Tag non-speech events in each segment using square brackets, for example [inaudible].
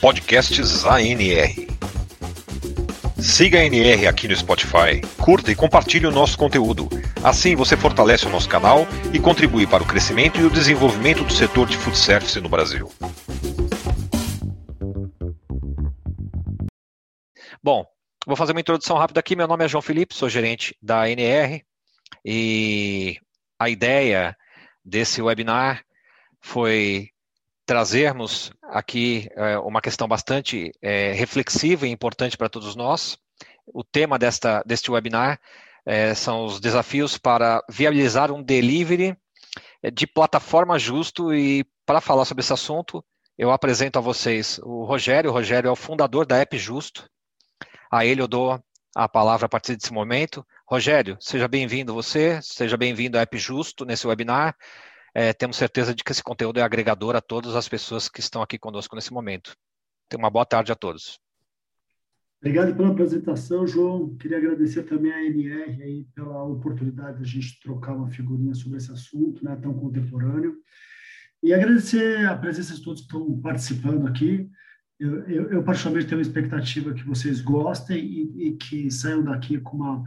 Podcasts ANR. Siga a ANR aqui no Spotify, curta e compartilhe o nosso conteúdo. Assim você fortalece o nosso canal e contribui para o crescimento e o desenvolvimento do setor de food service no Brasil. Bom, vou fazer uma introdução rápida aqui. Meu nome é João Felipe, sou gerente da ANR e a ideia desse webinar foi trazermos aqui é, uma questão bastante é, reflexiva e importante para todos nós. O tema desta, deste webinar é, são os desafios para viabilizar um delivery é, de plataforma justo e para falar sobre esse assunto, eu apresento a vocês o Rogério. O Rogério é o fundador da App Justo. A ele eu dou a palavra a partir desse momento. Rogério, seja bem-vindo você, seja bem-vindo à App Justo nesse webinar. É, temos certeza de que esse conteúdo é agregador a todas as pessoas que estão aqui conosco nesse momento. Tenha uma boa tarde a todos. Obrigado pela apresentação, João. Queria agradecer também à NR aí pela oportunidade de a gente trocar uma figurinha sobre esse assunto, né, tão contemporâneo. E agradecer a presença de todos que estão participando aqui. Eu, eu, eu particularmente tenho uma expectativa que vocês gostem e, e que saiam daqui com uma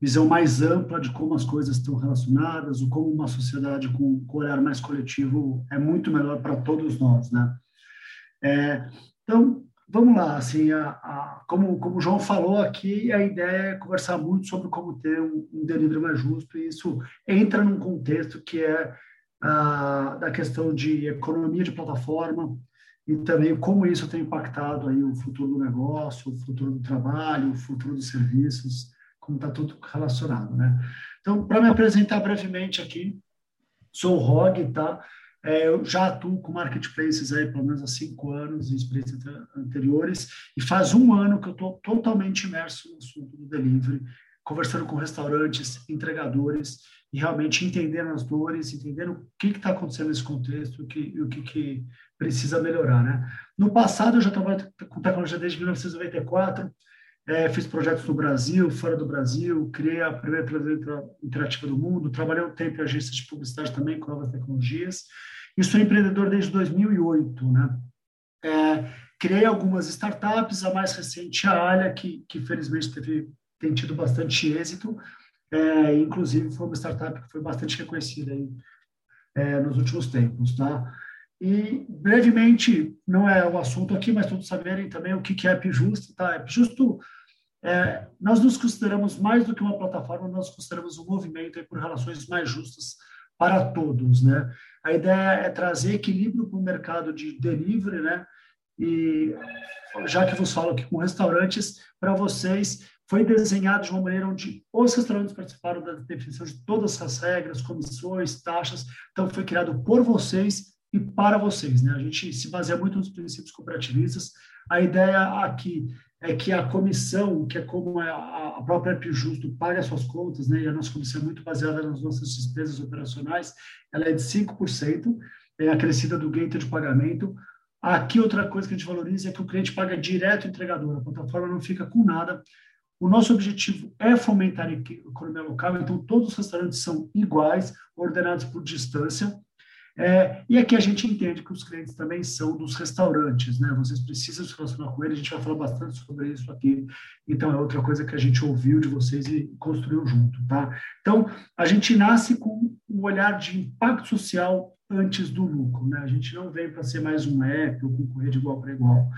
visão mais ampla de como as coisas estão relacionadas, ou como uma sociedade com, com olhar mais coletivo é muito melhor para todos nós, né? É, então, vamos lá, assim, a, a, como, como o João falou aqui, a ideia é conversar muito sobre como ter um, um delivery mais justo, e isso entra num contexto que é a, da questão de economia de plataforma, e também como isso tem impactado aí o futuro do negócio, o futuro do trabalho, o futuro dos serviços, como está tudo relacionado, né? Então, para me apresentar brevemente aqui, sou o Rog, tá? É, eu já atuo com marketplaces aí pelo menos há cinco anos, em experiências anteriores, e faz um ano que eu estou totalmente imerso no assunto do delivery, conversando com restaurantes, entregadores, e realmente entendendo as dores, entendendo o que está acontecendo nesse contexto o que, o que, que precisa melhorar, né? No passado, eu já trabalho com tecnologia desde 1994, é, fiz projetos no Brasil, fora do Brasil, criei a primeira televisão interativa do mundo, trabalhei um tempo em agências de publicidade também com novas tecnologias, e sou empreendedor desde 2008, né? É, criei algumas startups, a mais recente a Alha, que, que felizmente teve, tem tido bastante êxito, é, inclusive foi uma startup que foi bastante reconhecida aí, é, nos últimos tempos, tá? E, brevemente, não é o assunto aqui, mas todos saberem também o que é App Justo, tá? App Justo, é, nós nos consideramos mais do que uma plataforma, nós consideramos um movimento por relações mais justas para todos, né? A ideia é trazer equilíbrio para o mercado de delivery, né? E já que vos falo aqui com restaurantes, para vocês foi desenhado de uma maneira onde os restaurantes participaram da definição de todas as regras, comissões, taxas. Então, foi criado por vocês e para vocês. Né? A gente se baseia muito nos princípios cooperativistas. A ideia aqui é que a comissão, que é como é a própria App Justo paga as suas contas, né? e a nossa comissão é muito baseada nas nossas despesas operacionais, ela é de 5%, é acrescida do gateway de pagamento. Aqui, outra coisa que a gente valoriza é que o cliente paga direto ao entregador, a plataforma não fica com nada. O nosso objetivo é fomentar a economia local, então todos os restaurantes são iguais, ordenados por distância, é, e aqui a gente entende que os clientes também são dos restaurantes, né? Vocês precisam se relacionar com eles, a gente vai falar bastante sobre isso aqui. Então, é outra coisa que a gente ouviu de vocês e construiu junto, tá? Então, a gente nasce com um olhar de impacto social antes do lucro, né? A gente não vem para ser mais um app ou concorrer de igual para igual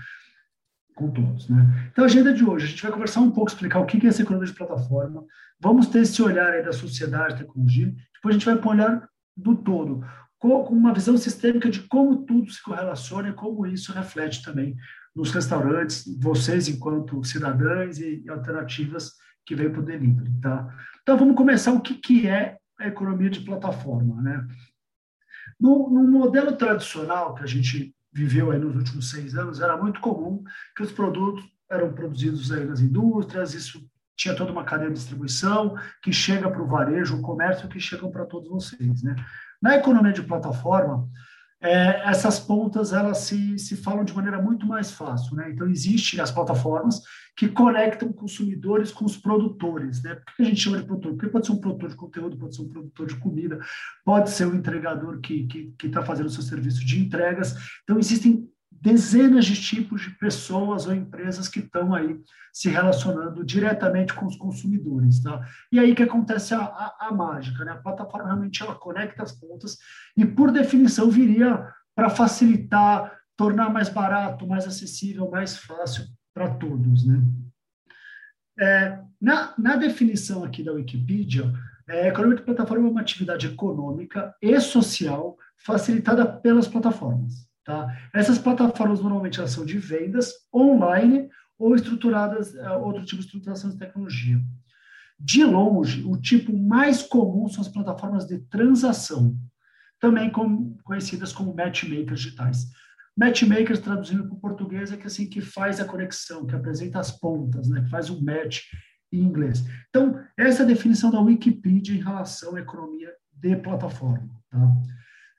com todos, né? Então, a agenda de hoje, a gente vai conversar um pouco, explicar o que é essa economia de plataforma, vamos ter esse olhar aí da sociedade, tecnologia, depois a gente vai para um olhar do todo com uma visão sistêmica de como tudo se correlaciona e como isso reflete também nos restaurantes, vocês enquanto cidadãos e alternativas que vêm para o delivery, tá? Então, vamos começar o que, que é a economia de plataforma, né? No, no modelo tradicional que a gente viveu aí nos últimos seis anos, era muito comum que os produtos eram produzidos aí nas indústrias, isso tinha toda uma cadeia de distribuição que chega para o varejo, o comércio que chegam para todos vocês, né? Na economia de plataforma, é, essas pontas elas se, se falam de maneira muito mais fácil. Né? Então, existem as plataformas que conectam consumidores com os produtores. Né? Por que a gente chama de produtor? Porque pode ser um produtor de conteúdo, pode ser um produtor de comida, pode ser um entregador que está que, que tá fazendo o seu serviço de entregas. Então, existem dezenas de tipos de pessoas ou empresas que estão aí se relacionando diretamente com os consumidores. Tá? E aí que acontece a, a, a mágica. Né? A plataforma realmente ela conecta as pontas e, por definição, viria para facilitar, tornar mais barato, mais acessível, mais fácil para todos. Né? É, na, na definição aqui da Wikipedia, é, a economia de plataforma é uma atividade econômica e social facilitada pelas plataformas. Tá? Essas plataformas normalmente elas são de vendas online ou estruturadas, é, outro tipo de estruturação de tecnologia. De longe, o tipo mais comum são as plataformas de transação, também conhecidas como matchmakers digitais. Matchmakers, traduzindo para o português, é que assim que faz a conexão, que apresenta as pontas, né, que faz o match em inglês. Então, essa é a definição da Wikipedia em relação à economia de plataforma. Tá?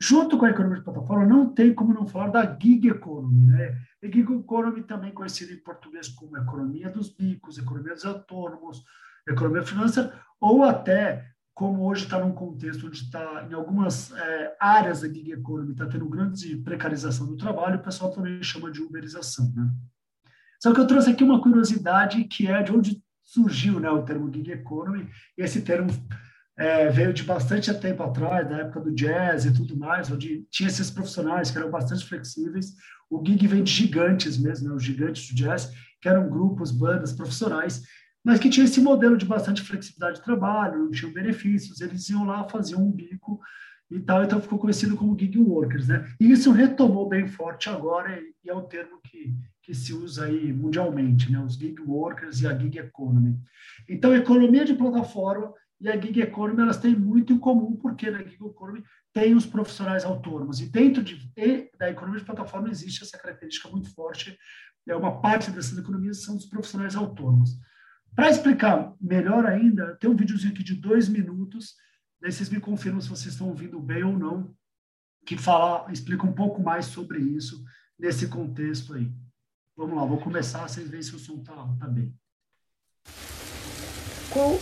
Junto com a economia de plataforma, não tem como não falar da gig economy. Né? E gig economy também conhecida em português como economia dos bicos, economia dos autônomos, economia financeira, ou até, como hoje está num contexto onde está, em algumas é, áreas da gig economy, está tendo grande precarização do trabalho, o pessoal também chama de uberização. Né? Só que eu trouxe aqui uma curiosidade que é de onde surgiu né, o termo gig economy, e esse termo é, veio de bastante tempo atrás, da época do jazz e tudo mais, onde tinha esses profissionais que eram bastante flexíveis. O gig vem de gigantes mesmo, né, os gigantes do jazz, que eram grupos, bandas, profissionais, mas que tinha esse modelo de bastante flexibilidade de trabalho, não tinham benefícios, eles iam lá, faziam um bico e tal, então ficou conhecido como gig workers, né? E isso retomou bem forte agora e é o termo que, que se usa aí mundialmente, né? Os gig workers e a gig economy. Então, economia de plataforma e a gig economy elas têm muito em comum, porque na gig economy tem os profissionais autônomos e dentro de, e da economia de plataforma existe essa característica muito forte. É uma parte dessas economias são os profissionais autônomos. Para explicar melhor ainda, tem um videozinho aqui de dois minutos Daí vocês me confirmam se vocês estão ouvindo bem ou não, que fala, explica um pouco mais sobre isso nesse contexto aí. Vamos lá, vou começar, vocês veem se o som está tá bem. Qual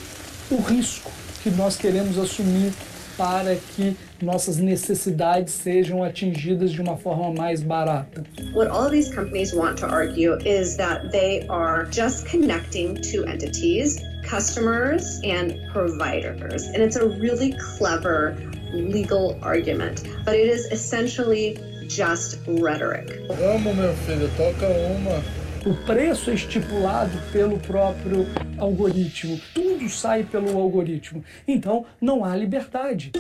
o risco que nós queremos assumir para que nossas necessidades sejam atingidas de uma forma mais barata. What all these companies want to argue is that they are just connecting two entities, customers and providers. And it's a really clever legal argument, but it is essentially just rhetoric. Vamos, meu filho, toca uma. O preço é estipulado pelo próprio algoritmo. Tudo sai pelo algoritmo. Então, não há liberdade.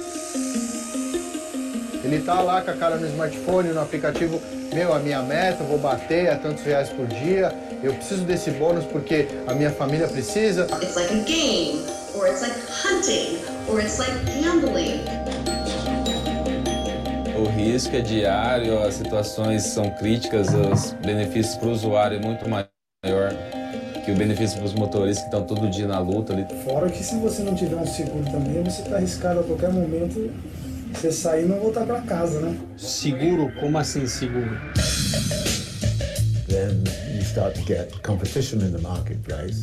Ele tá lá com a cara no smartphone, no aplicativo, meu, a minha meta, vou bater a tantos reais por dia, eu preciso desse bônus porque a minha família precisa. It's like a game, or it's like hunting, or it's like gambling. O risco é diário, as situações são críticas, os benefícios para o usuário é muito maior que o benefício para os motoristas que estão todo dia na luta ali. Fora que se você não tiver um seguro também, você está arriscado a qualquer momento você sair e não voltar para casa, né? Seguro? Como assim seguro? Then you start to get competition in the marketplace.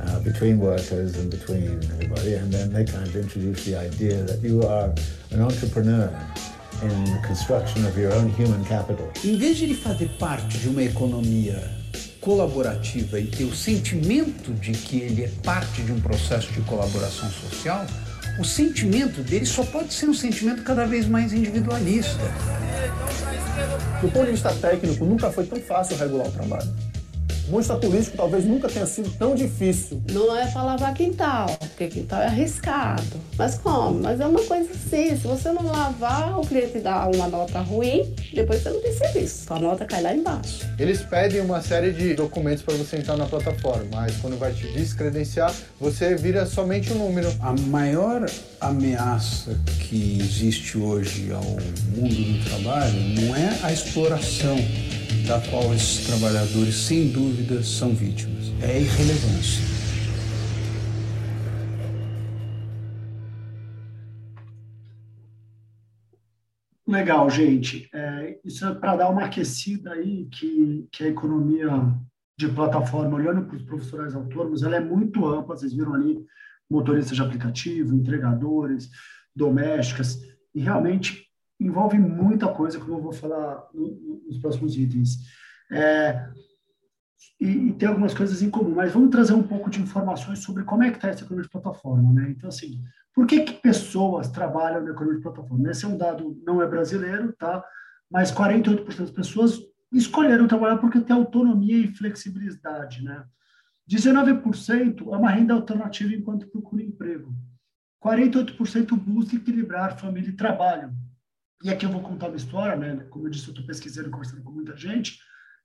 Uh, between workers and between everybody, and then they kind of introduce the idea that you are an entrepreneur in the construction of your own human capital. Em vez de ele fazer parte de uma economia colaborativa e ter o sentimento de que ele é parte de um processo de colaboração social, o sentimento dele só pode ser um sentimento cada vez mais individualista. Do ponto de vista técnico, nunca foi tão fácil regular o trabalho vista político talvez nunca tenha sido tão difícil. Não é para lavar quintal, porque quintal é arriscado. Mas como? Mas é uma coisa assim, se você não lavar, o cliente dá uma nota ruim, depois você não tem serviço. Sua nota cai lá embaixo. Eles pedem uma série de documentos para você entrar na plataforma, mas quando vai te descredenciar, você vira somente um número. A maior ameaça que existe hoje ao mundo do trabalho não é a exploração da qual esses trabalhadores, sem dúvida, são vítimas. É irrelevância. Legal, gente. É, isso é para dar uma aquecida aí que, que a economia de plataforma, olhando para os profissionais autônomos, ela é muito ampla. Vocês viram ali motoristas de aplicativo, entregadores, domésticas, e realmente envolve muita coisa, como eu vou falar nos próximos itens. É, e, e, tem algumas coisas em comum, mas vamos trazer um pouco de informações sobre como é que está essa economia de plataforma, né? Então, assim, por que, que pessoas trabalham na economia de plataforma? Esse é um dado, não é brasileiro, tá? Mas 48% das pessoas escolheram trabalhar porque tem autonomia e flexibilidade, né? 19% é uma renda alternativa enquanto procura emprego. 48% busca equilibrar família e trabalho. E aqui eu vou contar uma história, né? Como eu disse, eu estou pesquisando, conversando com muita gente.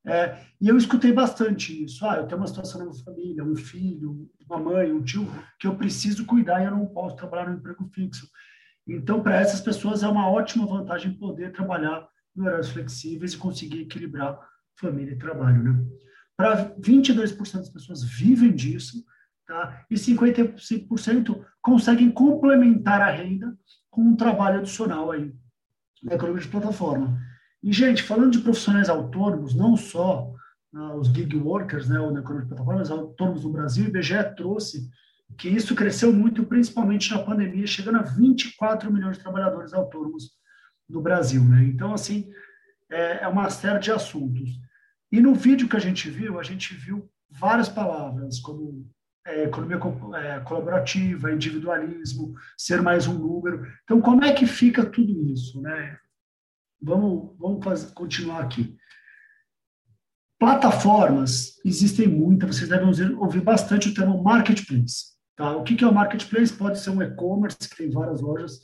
É, e eu escutei bastante isso. Ah, eu tenho uma situação na minha família, um filho, uma mãe, um tio, que eu preciso cuidar e eu não posso trabalhar no emprego fixo. Então, para essas pessoas, é uma ótima vantagem poder trabalhar em horários flexíveis e conseguir equilibrar família e trabalho. Né? Para 22% das pessoas vivem disso, tá? e 55% conseguem complementar a renda com um trabalho adicional aí na economia de plataforma. E, gente, falando de profissionais autônomos, não só uh, os gig workers, né, ou na economia de plataforma, mas autônomos no Brasil, o IBGE trouxe que isso cresceu muito, principalmente na pandemia, chegando a 24 milhões de trabalhadores autônomos no Brasil. Né? Então, assim, é, é uma série de assuntos. E no vídeo que a gente viu, a gente viu várias palavras, como é, economia é, colaborativa, individualismo, ser mais um número. Então, como é que fica tudo isso? Né? Vamos, vamos fazer, continuar aqui. Plataformas, existem muitas, vocês devem ouvir bastante o termo marketplace. Tá? O que é o marketplace? Pode ser um e-commerce, que tem várias lojas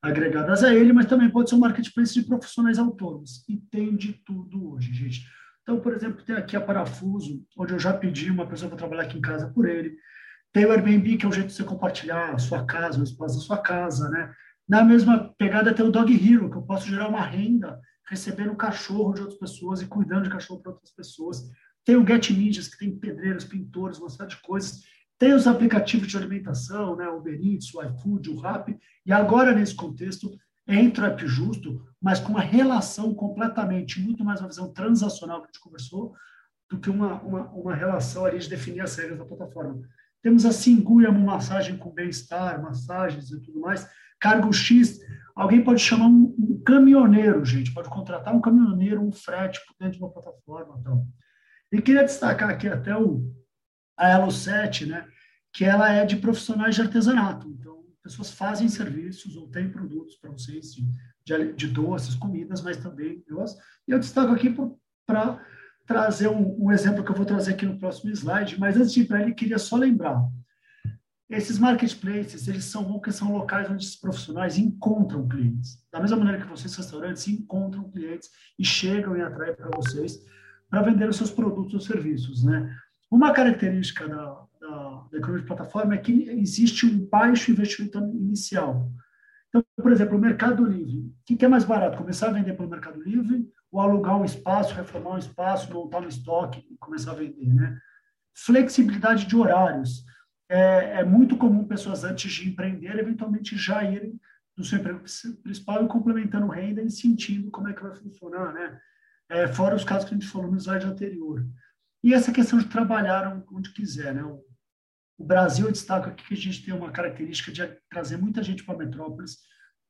agregadas a ele, mas também pode ser um marketplace de profissionais autônomos. E tem de tudo hoje, gente. Então, por exemplo, tem aqui a Parafuso, onde eu já pedi uma pessoa para trabalhar aqui em casa por ele. Tem o Airbnb, que é o jeito de você compartilhar a sua casa, o espaço da sua casa, né? Na mesma pegada tem o Dog Hero, que eu posso gerar uma renda recebendo cachorro de outras pessoas e cuidando de cachorro para outras pessoas. Tem o Get Ninjas, que tem pedreiros, pintores, uma série de coisas. Tem os aplicativos de alimentação, né? o Uber Eats, o iFood, o Rappi. E agora, nesse contexto, entra o Justo, mas com uma relação completamente, muito mais uma visão transacional que a gente conversou, do que uma, uma, uma relação ali de definir as regras da plataforma. Temos a Singuia, uma massagem com bem-estar, massagens e tudo mais. Cargo X, alguém pode chamar um, um, caminhoneiro, gente, pode contratar um caminhoneiro, um frete por dentro de uma plataforma. Então. E queria destacar aqui até o, a Elo 7, né, que ela é de profissionais de artesanato. Então, pessoas fazem serviços ou têm produtos para vocês de, de, de, doces, comidas, mas também doces. E eu destaco aqui para trazer um, um, exemplo que eu vou trazer aqui no próximo slide, mas antes de ir para ele, queria só lembrar. Esses marketplaces, eles são são locais onde esses profissionais encontram clientes. Da mesma maneira que vocês, restaurantes, encontram clientes e chegam e atraem para vocês para vender os seus produtos ou serviços, né? Uma característica da, da, economia de plataforma é que existe um baixo investimento inicial. Então, por exemplo, o Mercado Livre. O que é mais barato? Começar a vender pelo Mercado Livre ou alugar um espaço, reformar um espaço, montar um estoque e começar a vender, né? Flexibilidade de horários. É, é muito comum pessoas antes de empreender, eventualmente já irem do seu emprego principal e complementando renda e sentindo como é que vai funcionar, né? É, fora os casos que a gente falou no slide anterior. E essa questão de trabalhar onde quiser, né? O Brasil, destaca aqui que a gente tem uma característica de trazer muita gente para metrópoles.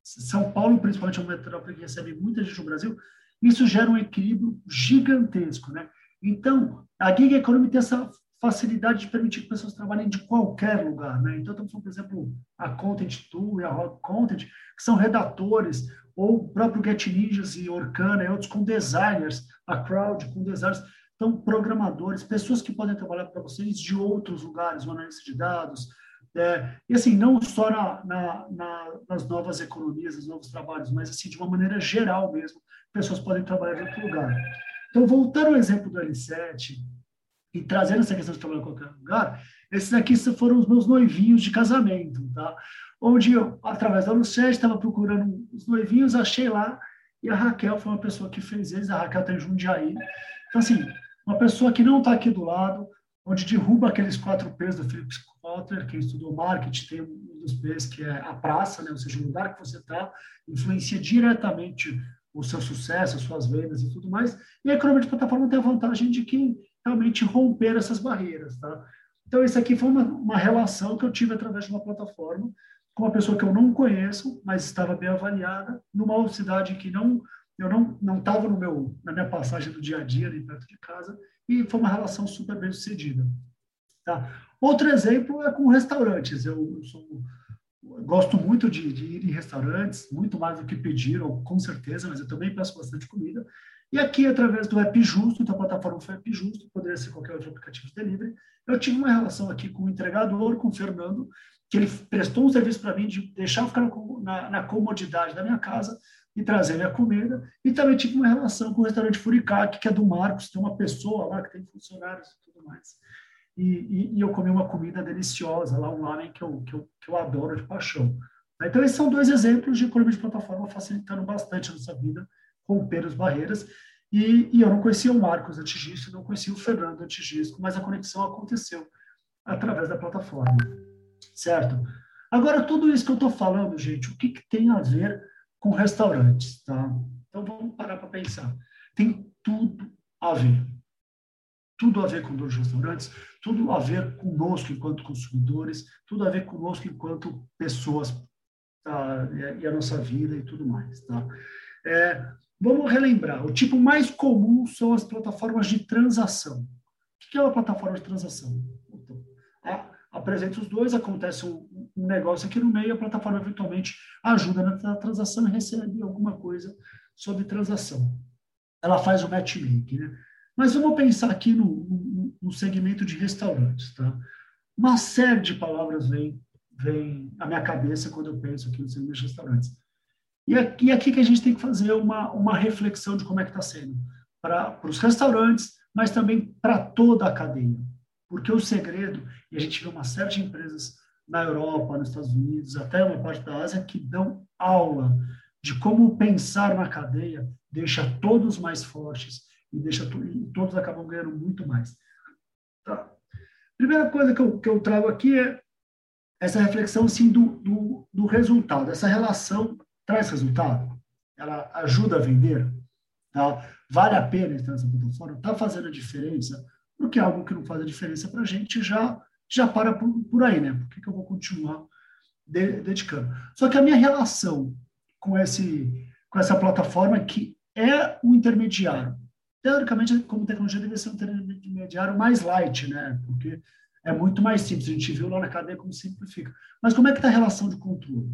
São Paulo, principalmente, é uma metrópole que recebe muita gente no Brasil. Isso gera um equilíbrio gigantesco, né? Então, a gig economy tem essa facilidade de permitir que pessoas trabalhem de qualquer lugar, né? Então, estamos falando, por exemplo, a Content Tool e a Rock Content, que são redatores, ou o próprio Get Ninjas e Orkana e outros com designers, a Crowd com designers, então, programadores, pessoas que podem trabalhar para vocês de outros lugares, o analista de dados, é, e assim, não só na, na, na, nas novas economias, nos novos trabalhos, mas assim, de uma maneira geral mesmo, pessoas podem trabalhar de outro lugar. Então, voltando ao exemplo do L7, e trazendo essa questão de trabalhar em qualquer lugar, esses aqui foram os meus noivinhos de casamento, tá? Onde eu, através da L7, estava procurando os noivinhos, achei lá, e a Raquel foi uma pessoa que fez eles, a Raquel tem tá Jundiaí. Então, assim, uma pessoa que não está aqui do lado, onde derruba aqueles quatro P's do Philip Kotler, que estudou marketing, tem um dos P's que é a praça, né? ou seja, o lugar que você está, influencia diretamente o seu sucesso, as suas vendas e tudo mais. E a economia de plataforma tem a vantagem de que realmente romper essas barreiras. Tá? Então, isso aqui foi uma, uma relação que eu tive através de uma plataforma, com uma pessoa que eu não conheço, mas estava bem avaliada, numa cidade que não eu não não estava no meu na minha passagem do dia a dia ali perto de casa e foi uma relação super bem sucedida. Tá? Outro exemplo é com restaurantes. Eu, eu sou gosto muito de, de, ir em restaurantes, muito mais do que pedir, ou, com certeza, mas eu também peço bastante comida. E aqui, através do App Justo, então a plataforma foi App Justo, poderia ser qualquer outro aplicativo de delivery, eu tive uma relação aqui com o entregador, com o Fernando, que ele prestou um serviço para mim de deixar eu ficar na, na, comodidade da minha casa e trazer minha comida. E também tive uma relação com o restaurante Furicaque, que é do Marcos, tem uma pessoa lá que tem funcionários e tudo mais e, e, e, eu comi uma comida deliciosa lá, um lamen que eu, que eu, que eu adoro de paixão. Então, esses são dois exemplos de economia de plataforma facilitando bastante a nossa vida, romper as barreiras. E, e eu não conhecia o Marcos antes disso, não conhecia o Fernando antes disso, mas a conexão aconteceu através da plataforma, certo? Agora, tudo isso que eu estou falando, gente, o que, que tem a ver com restaurantes, tá? Então, vamos parar para pensar. Tem tudo a ver tudo a ver com dois restaurantes, tudo a ver conosco enquanto consumidores, tudo a ver conosco enquanto pessoas tá? e a nossa vida e tudo mais. Tá? É, vamos relembrar, o tipo mais comum são as plataformas de transação. O que é uma plataforma de transação? Então, apresenta os dois, acontece um, um, negócio aqui no meio, a plataforma eventualmente ajuda na transação e recebe alguma coisa sobre transação. Ela faz o matchmaking, né? Mas vamos pensar aqui no, no, no segmento de restaurantes. Tá? Uma série de palavras vem, vem à minha cabeça quando eu penso aqui no segmento de restaurantes. E aqui, aqui que a gente tem que fazer uma, uma reflexão de como é que está sendo para os restaurantes, mas também para toda a cadeia. Porque o segredo, e a gente vê uma série de empresas na Europa, nos Estados Unidos, até uma parte da Ásia, que dão aula de como pensar na cadeia deixa todos mais fortes, e deixa e todos acabam ganhando muito mais. Tá. Primeira coisa que eu, que eu trago aqui é essa reflexão assim, do, do, do resultado. Essa relação traz resultado? Ela ajuda a vender? Tá? Vale a pena estar nessa plataforma? Está fazendo a diferença? Porque algo que não faz a diferença para a gente já, já para por, por aí, né? Por que, que eu vou continuar de, dedicando? Só que a minha relação com, esse, com essa plataforma que é o intermediário teoricamente, como tecnologia, deve ser um intermediário mais light, né? Porque é muito mais simples. A gente viu lá na cadeia como simplifica. Mas como é que está a relação de controle?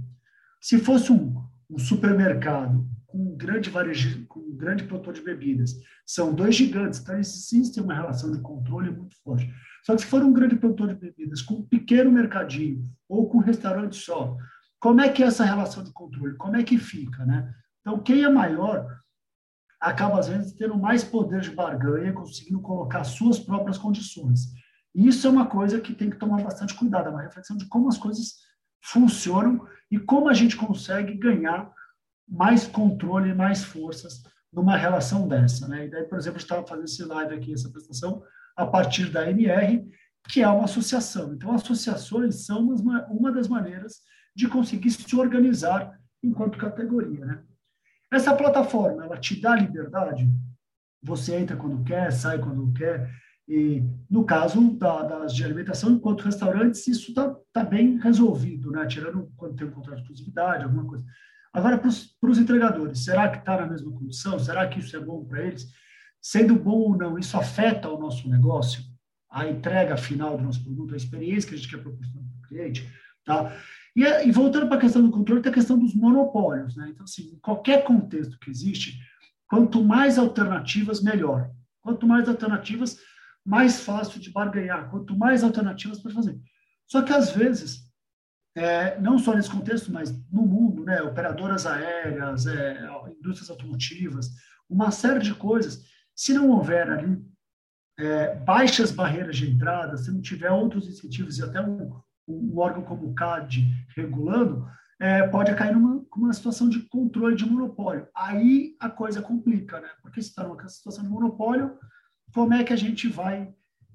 Se fosse um, um supermercado com um grande varejo, com um grande produtor de bebidas, são dois gigantes, então existe uma relação de controle muito forte. Só que se for um grande produtor de bebidas com um pequeno mercadinho ou com um restaurante só, como é que é essa relação de controle? Como é que fica, né? Então, quem é maior acaba, às vezes, tendo mais poder de barganha, conseguindo colocar suas próprias condições. E isso é uma coisa que tem que tomar bastante cuidado, é uma reflexão de como as coisas funcionam e como a gente consegue ganhar mais controle, mais forças numa relação dessa. Né? E daí, por exemplo, estava fazendo esse live aqui, essa apresentação, a partir da MR, que é uma associação. Então, associações são uma, uma das maneiras de conseguir se organizar enquanto categoria. Né? Essa plataforma, ela te dá liberdade? Você entra quando quer, sai quando quer. E no caso da, das de alimentação, enquanto restaurantes, isso está tá bem resolvido, né? tirando quando tem um contrato de exclusividade, alguma coisa. Agora, para os entregadores, será que está na mesma condição? Será que isso é bom para eles? Sendo bom ou não, isso afeta o nosso negócio? A entrega final do nosso produto, a experiência que a gente quer proporcionar para o cliente? Tá? E, e voltando para a questão do controle, tem a questão dos monopólios. Né? Então, assim, em qualquer contexto que existe, quanto mais alternativas, melhor. Quanto mais alternativas, mais fácil de barganhar. Quanto mais alternativas para fazer. Só que, às vezes, é, não só nesse contexto, mas no mundo, né, operadoras aéreas, é, indústrias automotivas, uma série de coisas, se não houver ali é, baixas barreiras de entrada, se não tiver outros incentivos e até um, um órgão como o CAD regulando, é, pode cair numa, numa situação de controle de monopólio. Aí a coisa complica, né? Porque se está numa situação de monopólio, como é que a gente vai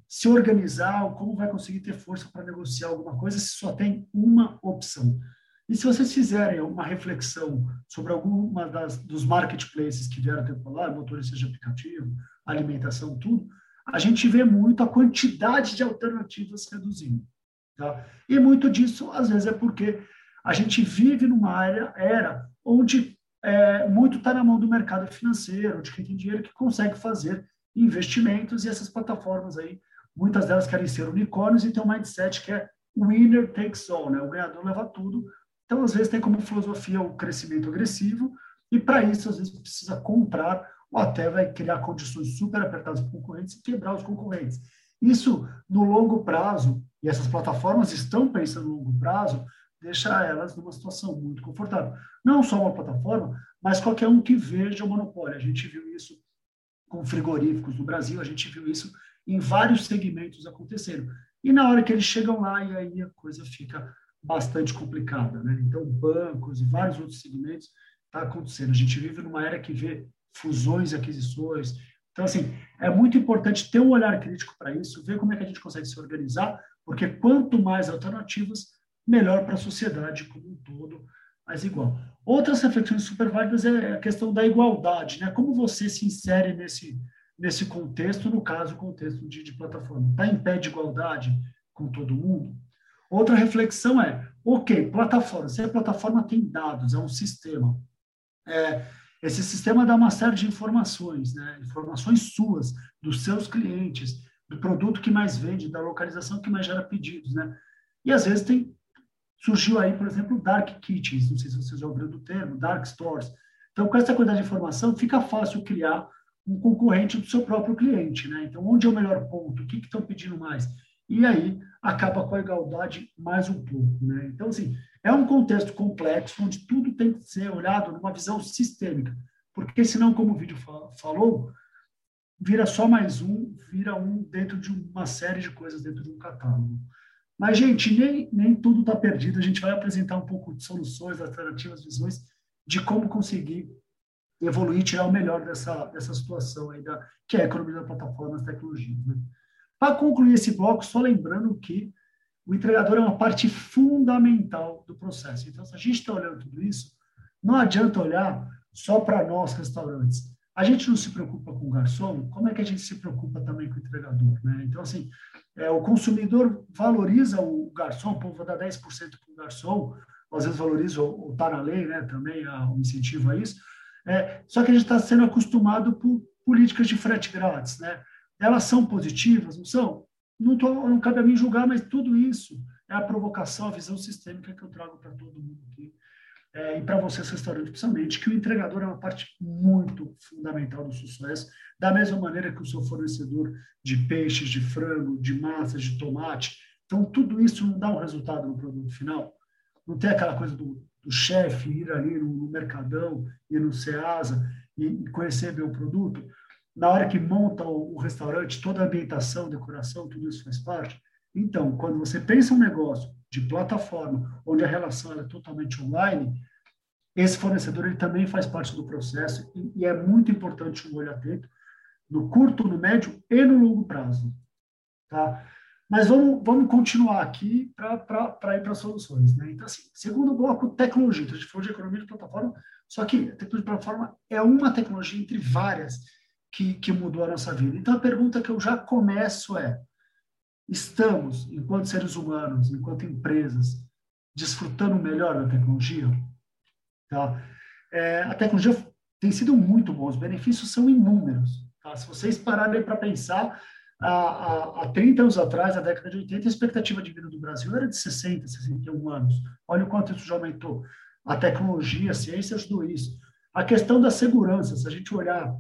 se organizar, ou como vai conseguir ter força para negociar alguma coisa se só tem uma opção? E se vocês fizerem uma reflexão sobre alguma das, dos marketplaces que vieram ter falar, motorista de aplicativo, alimentação, tudo, a gente vê muito a quantidade de alternativas reduzindo. Tá? E muito disso, às vezes, é porque a gente vive numa área, era onde é, muito está na mão do mercado financeiro, de quem tem dinheiro que consegue fazer investimentos e essas plataformas aí, muitas delas querem ser unicórnios e tem um mindset que é winner takes all, né? O ganhador leva tudo. Então, às vezes, tem como filosofia o crescimento agressivo e, para isso, às vezes, precisa comprar ou até vai criar condições super apertadas para concorrentes e quebrar os concorrentes. Isso, no longo prazo, e essas plataformas estão pensando no longo prazo, deixa elas numa situação muito confortável. Não só uma plataforma, mas qualquer um que veja o monopólio. A gente viu isso com frigoríficos no Brasil, a gente viu isso em vários segmentos acontecendo. E na hora que eles chegam lá, e aí a coisa fica bastante complicada. Né? Então, bancos e vários outros segmentos está acontecendo. A gente vive numa era que vê fusões e aquisições. Então, assim, é muito importante ter um olhar crítico para isso, ver como é que a gente consegue se organizar, porque quanto mais alternativas, melhor para a sociedade como um todo, mais igual. Outras reflexões super válidas é a questão da igualdade, né? Como você se insere nesse, nesse contexto, no caso, o contexto de, de plataforma. Está em pé de igualdade com todo mundo? Outra reflexão é, ok, plataforma, se a plataforma tem dados, é um sistema, é, esse sistema dá uma série de informações, né? informações suas, dos seus clientes, do produto que mais vende, da localização que mais gera pedidos. Né? E às vezes tem surgiu aí, por exemplo, dark kitchens, não sei se vocês já ouviram do termo, dark stores. Então, com essa quantidade de informação, fica fácil criar um concorrente do seu próprio cliente. Né? Então, onde é o melhor ponto? O que estão pedindo mais? E aí acaba com a igualdade mais um pouco. Né? Então, assim, é um contexto complexo onde tudo tem que ser olhado numa visão sistêmica, porque senão, como o vídeo falou, vira só mais um, vira um dentro de uma série de coisas dentro de um catálogo. Mas, gente, nem, nem tudo está perdido. A gente vai apresentar um pouco de soluções, alternativas, visões de como conseguir evoluir, tirar o melhor dessa, dessa situação aí, da, que é a economia da plataforma, as tecnologias. Né? Para concluir esse bloco, só lembrando que o entregador é uma parte fundamental do processo. Então, se a gente está olhando tudo isso, não adianta olhar só para nós, restaurantes. A gente não se preocupa com o garçom, como é que a gente se preocupa também com o entregador? Né? Então, assim, é, o consumidor valoriza o garçom, povo dá 10% para o garçom, às vezes valoriza o está na lei né, também, o um incentivo a isso. É, só que a gente está sendo acostumado por políticas de frete grátis. Né? Elas são positivas, não são? não, tô, não cabe a mim julgar, mas tudo isso é a provocação, a visão sistêmica que eu trago para todo mundo aqui. É, e para vocês, restaurantes, principalmente, que o entregador é uma parte muito fundamental do sucesso, da mesma maneira que o seu fornecedor de peixes, de frango, de massas, de tomate. Então, tudo isso não dá um resultado no produto final. Não tem aquela coisa do, do chefe ir ali no, no Mercadão, ir no Ceasa e, e conhecer bem o produto na hora que monta o, restaurante, toda a ambientação, decoração, tudo isso faz parte. Então, quando você pensa um negócio de plataforma, onde a relação é totalmente online, esse fornecedor ele também faz parte do processo e, e é muito importante um olho atento no curto, no médio e no longo prazo. Tá? Mas vamos, vamos continuar aqui para ir para soluções. Né? Então, assim, segundo bloco, tecnologia. Então, a gente falou de economia de plataforma, só que a tecnologia de plataforma é uma tecnologia entre várias que, que mudou a nossa vida. Então, a pergunta que eu já começo é: estamos, enquanto seres humanos, enquanto empresas, desfrutando melhor da tecnologia? Tá? É, a tecnologia tem sido muito boa, os benefícios são inúmeros. Tá? Se vocês pararem para pensar, há, há, 30 anos atrás, na década de 80, a expectativa de vida do Brasil era de 60, 61 anos. Olha o quanto isso já aumentou. A tecnologia, a ciência ajudou isso. A questão da segurança, se a gente olhar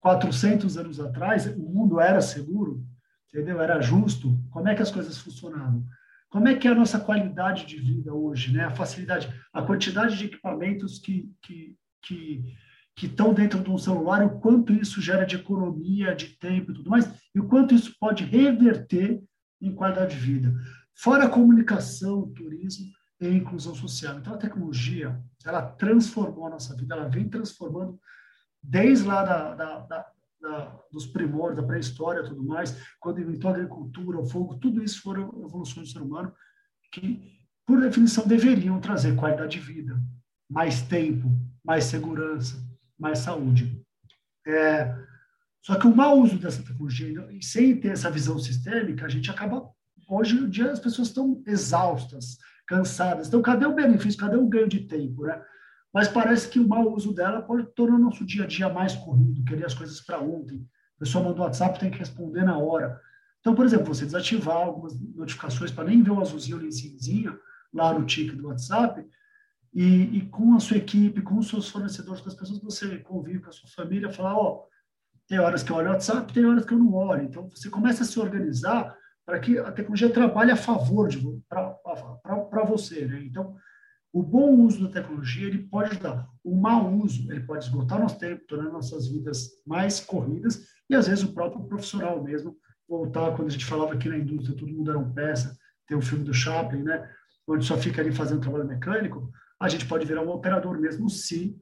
400 anos atrás, o mundo era seguro, entendeu? Era justo. Como é que as coisas funcionavam? Como é que é a nossa qualidade de vida hoje, né? A facilidade, a quantidade de equipamentos que, que, que, que estão dentro de um celular, o quanto isso gera de economia, de tempo e tudo mais, e o quanto isso pode reverter em qualidade de vida. Fora comunicação, turismo e inclusão social. Então, a tecnologia, ela transformou a nossa vida, ela vem transformando desde lá da, da, da, da dos primórdios, da pré-história tudo mais, quando inventou a agricultura, o fogo, tudo isso foram evoluções do ser humano que, por definição, deveriam trazer qualidade de vida, mais tempo, mais segurança, mais saúde. É, só que o mau uso dessa tecnologia, e sem ter essa visão sistêmica, a gente acaba. Hoje em dia as pessoas estão exaustas, cansadas. Então, cadê o benefício? Cadê o ganho de tempo, né? Mas parece que o mau uso dela pode tornar o nosso dia a dia mais corrido, querer as coisas para ontem. A pessoa manda o WhatsApp, tem que responder na hora. Então, por exemplo, você desativar algumas notificações para nem ver o azulzinho ali em cinzinha, lá no ticket do WhatsApp, e, e, com a sua equipe, com os seus fornecedores, com as pessoas que você convive, com a sua família, falar, ó, oh, tem horas que eu olho o WhatsApp, tem horas que eu não olho. Então, você começa a se organizar para que a tecnologia trabalhe a favor de para você, né? Então, o bom uso da tecnologia ele pode ajudar. O mau uso ele pode esgotar nosso tempo, tornar nossas vidas mais corridas e às vezes o próprio profissional mesmo voltar quando a gente falava aqui na indústria todo mundo era um peça, tem o filme do Chaplin, né? Onde só fica ali fazendo trabalho mecânico, a gente pode virar um operador mesmo se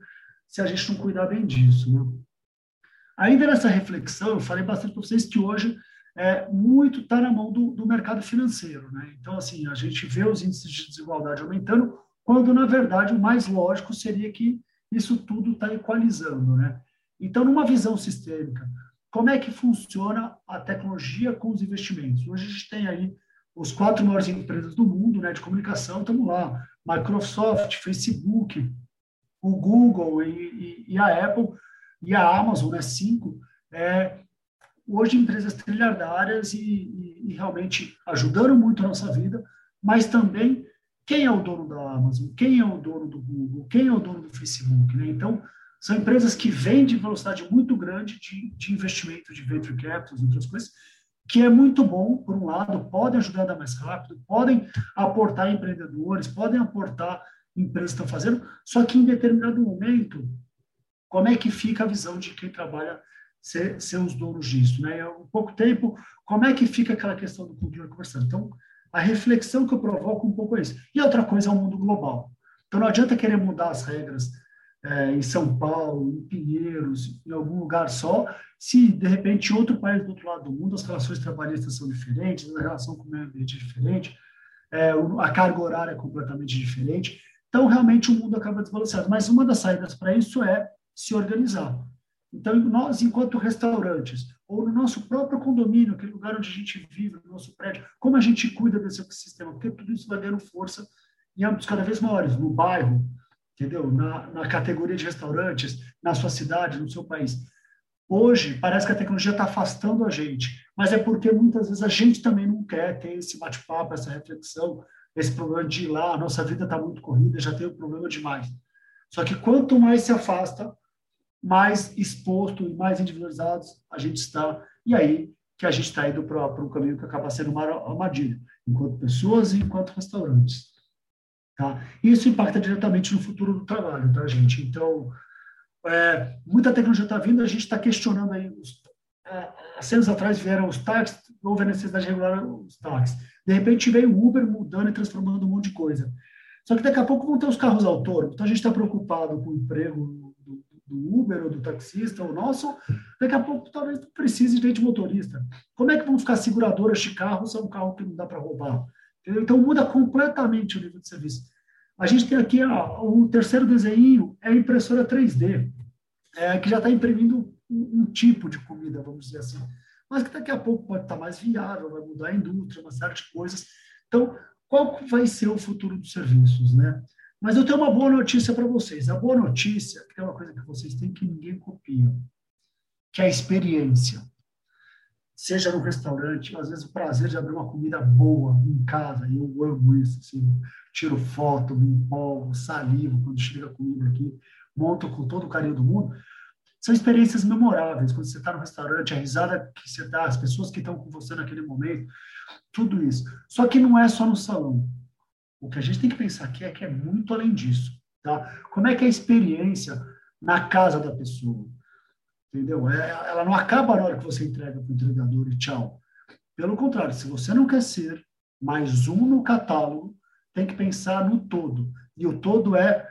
se a gente não cuidar bem disso, né? Ainda nessa reflexão, eu falei bastante para vocês que hoje é, muito está na mão do, do, mercado financeiro. Né? Então, assim, a gente vê os índices de desigualdade aumentando, quando, na verdade, o mais lógico seria que isso tudo está equalizando. Né? Então, numa visão sistêmica, como é que funciona a tecnologia com os investimentos? Hoje a gente tem aí os quatro maiores empresas do mundo né, de comunicação, estamos lá, Microsoft, Facebook, o Google e, e, e a Apple, e a Amazon, né, cinco, é, hoje empresas trilhardárias e, e, realmente ajudando muito a nossa vida, mas também quem é o dono da Amazon, quem é o dono do Google, quem é o dono do Facebook, né? Então, são empresas que vêm de velocidade muito grande de, de investimento de venture capital e outras coisas, que é muito bom, por um lado, podem ajudar a dar mais rápido, podem aportar empreendedores, podem aportar empresas que estão fazendo, só que em determinado momento como é que fica a visão de quem trabalha ser, ser os donos disso, né? Há um pouco tempo, como é que fica aquela questão do cultura conversando? Então, a reflexão que eu provoco um pouco é isso. E outra coisa é o mundo global. Então, não adianta querer mudar as regras é, em São Paulo, em Pinheiros, em algum lugar só, se, de repente, outro país do outro lado do mundo, as relações trabalhistas são diferentes, a relação com o meio ambiente é diferente, é, a carga horária é completamente diferente. Então, realmente, o mundo acaba desbalanceado. Mas uma das saídas para isso é se organizar. Então, nós, enquanto restaurantes, ou no nosso próprio condomínio, aquele lugar onde a gente vive, no nosso prédio, como a gente cuida desse ecossistema? Porque tudo isso vai dando força em âmbitos cada vez maiores, no bairro, entendeu? Na, na categoria de restaurantes, na sua cidade, no seu país. Hoje, parece que a tecnologia está afastando a gente, mas é porque muitas vezes a gente também não quer ter esse bate-papo, essa reflexão, esse problema de ir lá, a nossa vida está muito corrida, já tem o um problema demais. Só que quanto mais se afasta, mais exposto e mais individualizados a gente está, e aí que a gente está indo para um caminho que acaba sendo uma armadilha, enquanto pessoas e enquanto restaurantes. Tá? Isso impacta diretamente no futuro do trabalho, tá, gente? Então, é, muita tecnologia está vindo, a gente está questionando aí. Os, é, há anos atrás vieram os táxis, houve a necessidade de regular os táxis. De repente veio o Uber mudando e transformando um monte de coisa. Só que daqui a pouco vão ter os carros autônomos. Então a gente está preocupado com o emprego do Uber ou do taxista ou nosso, daqui a pouco talvez precise de motorista. Como é que vão ficar seguradoras de carro se é um carro que não dá para roubar? Entendeu? Então muda completamente o nível de serviço. A gente tem aqui ó, o terceiro desenho, é a impressora 3D, é, que já está imprimindo um, um, tipo de comida, vamos dizer assim. Mas que daqui a pouco pode estar tá mais viável, vai mudar a indústria, uma série de coisas. Então, qual vai ser o futuro dos serviços, né? Mas eu tenho uma boa notícia para vocês. A boa notícia, que é uma coisa que vocês têm que ninguém copia, que é a experiência. Seja no restaurante, às vezes o prazer de abrir uma comida boa em casa, e eu amo isso, assim, tiro foto, me empolgo, salivo quando chega a comida aqui, monto com todo o carinho do mundo. São experiências memoráveis, quando você está no restaurante, a risada que você dá, as pessoas que estão com você naquele momento, tudo isso. Só que não é só no salão. O que a gente tem que pensar aqui é que é muito além disso. Tá? Como é que é a experiência na casa da pessoa? Entendeu? É, ela não acaba na hora que você entrega para o entregador e tchau. Pelo contrário, se você não quer ser mais um no catálogo, tem que pensar no todo. E o todo é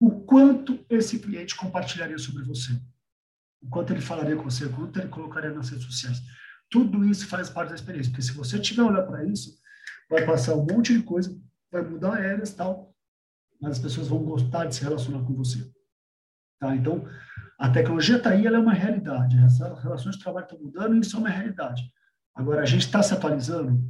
o quanto esse cliente compartilharia sobre você. O quanto ele falaria com você, o quanto ele colocaria nas redes sociais. Tudo isso faz parte da experiência. Porque se você tiver olhar para isso, vai passar um monte de coisa vai mudar eras tal, mas as pessoas vão gostar de se relacionar com você. Tá? Então, a tecnologia está aí, ela é uma realidade. As relações de trabalho estão mudando e isso é uma realidade. Agora, a gente está se atualizando,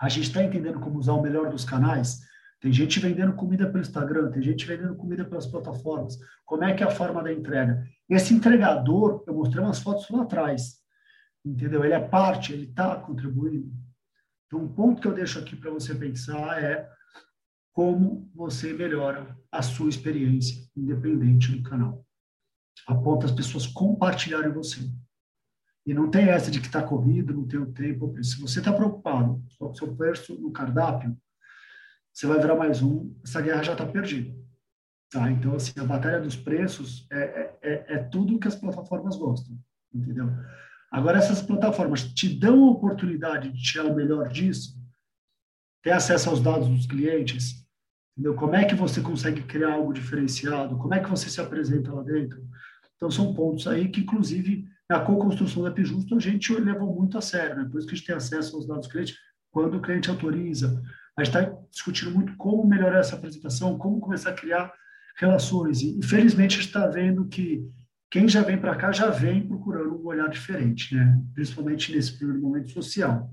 a gente está entendendo como usar o melhor dos canais. Tem gente vendendo comida pelo Instagram, tem gente vendendo comida pelas plataformas. Como é que é a forma da entrega? Esse entregador, eu mostrei umas fotos lá atrás, entendeu? Ele é parte, ele está contribuindo. Então, um ponto que eu deixo aqui para você pensar é como você melhora a sua experiência independente do canal. Aponta as pessoas compartilharem você. E não tem essa de que está corrido, não tem o tempo. Se você está preocupado com o seu preço no cardápio, você vai virar mais um, essa guerra já está perdida. Tá? Então, assim, a batalha dos preços é, é, é, é tudo que as plataformas gostam, entendeu? Agora, essas plataformas te dão a oportunidade de tirar o melhor disso, ter acesso aos dados dos clientes, entendeu? Como é que você consegue criar algo diferenciado? Como é que você se apresenta lá dentro? Então, são pontos aí que, inclusive, na co-construção da Pijusto, a gente levou muito a sério, né? Por isso que a gente tem acesso aos dados dos clientes quando o cliente autoriza. A gente está discutindo muito como melhorar essa apresentação, como começar a criar relações. E, infelizmente, a gente está vendo que quem já vem para cá já vem procurando um olhar diferente, né? principalmente nesse primeiro momento social.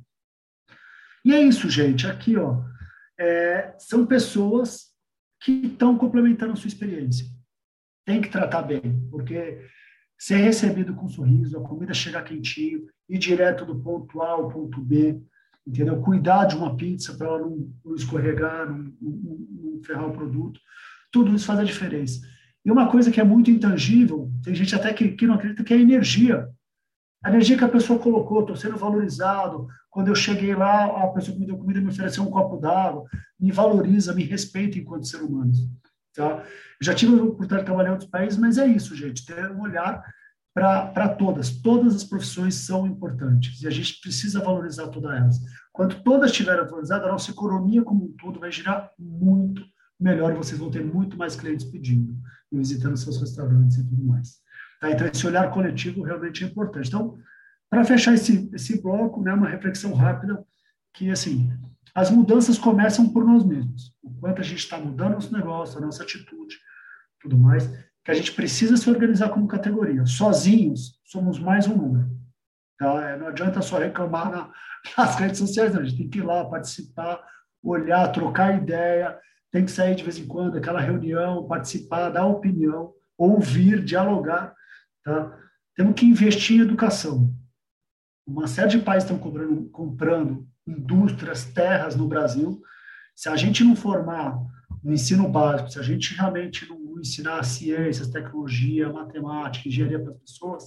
E é isso, gente. Aqui, ó, é, são pessoas que estão complementando a sua experiência. Tem que tratar bem, porque ser recebido com um sorriso, a comida chegar quentinho, ir direto do ponto A ao ponto B, entendeu? Cuidar de uma pizza para ela não, não escorregar, não, não, não, ferrar o produto. Tudo isso faz a diferença. E uma coisa que é muito intangível, tem gente até que, que não acredita, que é a energia. A energia que a pessoa colocou, estou sendo valorizado. Quando eu cheguei lá, a pessoa que me deu comida me ofereceu um copo d'água, me valoriza, me respeita enquanto ser humano. Tá? Já tive a oportunidade de trabalhar em outros países, mas é isso, gente, ter um olhar para todas. Todas as profissões são importantes e a gente precisa valorizar todas elas. Quando todas estiverem valorizadas, a nossa economia como um todo vai girar muito melhor e vocês vão ter muito mais clientes pedindo e visitando seus restaurantes e tudo mais. Tá? Então, esse olhar coletivo realmente é importante. Então, para fechar esse, esse bloco, né, uma reflexão rápida, que, assim, as mudanças começam por nós mesmos. O quanto a gente está mudando nosso negócio, a nossa atitude, tudo mais, que a gente precisa se organizar como categoria. Sozinhos, somos mais um número. Tá? É, não adianta só reclamar na, [laughs] nas redes sociais, não. a gente tem que ir lá, participar, olhar, trocar ideia, tem que sair de vez em quando, aquela reunião, participar, dar opinião, ouvir, dialogar. Tá? Temos que investir em educação. Uma série de pais estão comprando, comprando indústrias, terras no Brasil. Se a gente não formar no ensino básico, se a gente realmente não ensinar ciências, tecnologia, matemática, engenharia para as pessoas,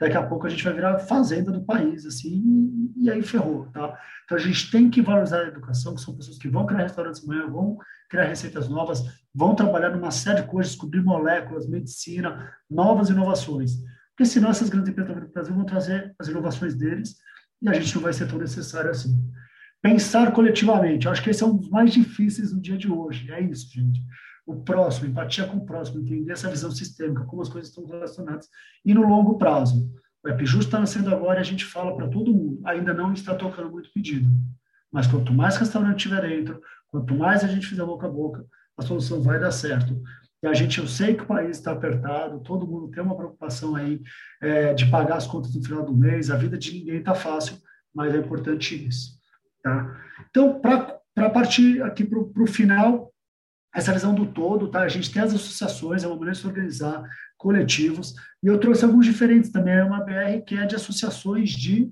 daqui a pouco a gente vai virar fazenda do país, assim, e aí ferrou, tá? Então a gente tem que valorizar a educação, que são pessoas que vão criar restaurantes amanhã, vão criar receitas novas, vão trabalhar numa série de coisas, descobrir moléculas, medicina, novas inovações. Porque senão essas grandes empresas do Brasil vão trazer as inovações deles e a gente não vai ser tão necessário assim. Pensar coletivamente, acho que esse é um dos mais difíceis no dia de hoje. É isso, gente. O próximo, empatia com o próximo, entender essa visão sistêmica, como as coisas estão relacionadas, e no longo prazo. O EPJUST está nascendo agora e a gente fala para todo mundo. Ainda não está tocando muito pedido. Mas quanto mais restaurante tiver dentro, quanto mais a gente fizer boca a boca, a solução vai dar certo. E a gente, eu sei que o país está apertado, todo mundo tem uma preocupação aí é, de pagar as contas no final do mês, a vida de ninguém está fácil, mas é importante isso. Tá? Então, para partir aqui para o final, essa visão do todo, tá? A gente tem as associações, é uma maneira de se organizar, coletivos, e eu trouxe alguns diferentes também, é uma BR que é de associações de,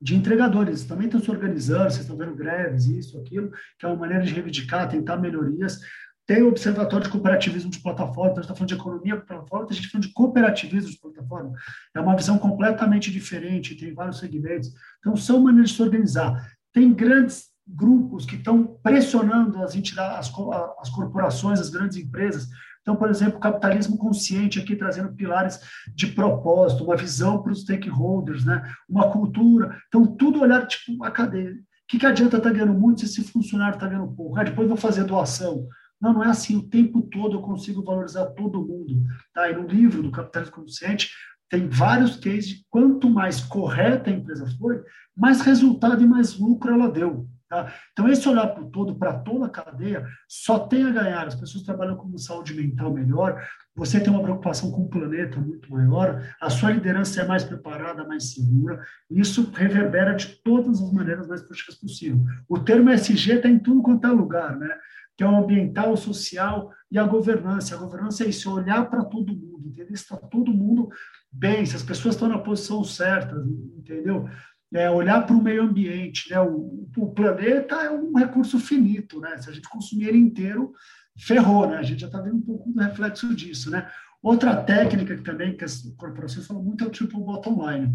de entregadores, também estão se organizando, vocês estão vendo greves, isso, aquilo, que é uma maneira de reivindicar, tentar melhorias. Tem o Observatório de Cooperativismo de Plataforma, a gente está falando de economia de plataforma, a gente está falando de cooperativismo de plataforma. É uma visão completamente diferente, tem vários segmentos. Então, são maneiras de se organizar. Tem grandes grupos que estão pressionando as entidades, as, as corporações, as grandes empresas. Então, por exemplo, capitalismo consciente aqui trazendo pilares de propósito, uma visão para os stakeholders, né? uma cultura. Então, tudo olhar tipo a cadeia. O que, que adianta estar tá ganhando muito se esse funcionário está ganhando pouco? Ah, depois vou fazer doação. Não, não é assim. O tempo todo eu consigo valorizar todo mundo. Tá? E no livro do Capitalismo Consciente, tem vários cases de quanto mais correta a empresa foi, mais resultado e mais lucro ela deu. Tá? Então, esse olhar para o todo, para toda a cadeia, só tem a ganhar. As pessoas trabalham com saúde mental melhor, você tem uma preocupação com o planeta muito maior, a sua liderança é mais preparada, mais segura, e isso reverbera de todas as maneiras mais positivas possível. O termo SG está em tudo quanto é lugar, né? Que é o ambiental, o social e a governança. A governança é isso, é olhar para todo mundo, entendeu? Está todo mundo bem, se as pessoas estão na posição certa, entendeu? É olhar para o meio ambiente, né? O, o, planeta é um recurso finito, né? Se a gente consumir ele inteiro, ferrou, né? A gente já está vendo um pouco do reflexo disso, né? Outra técnica que também que as corporações falam muito é o triple bottom line.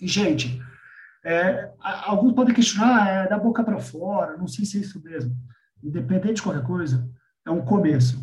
E, gente, é, alguns podem questionar, é da boca para fora, não sei se é isso mesmo. Independente de qualquer coisa, é um começo.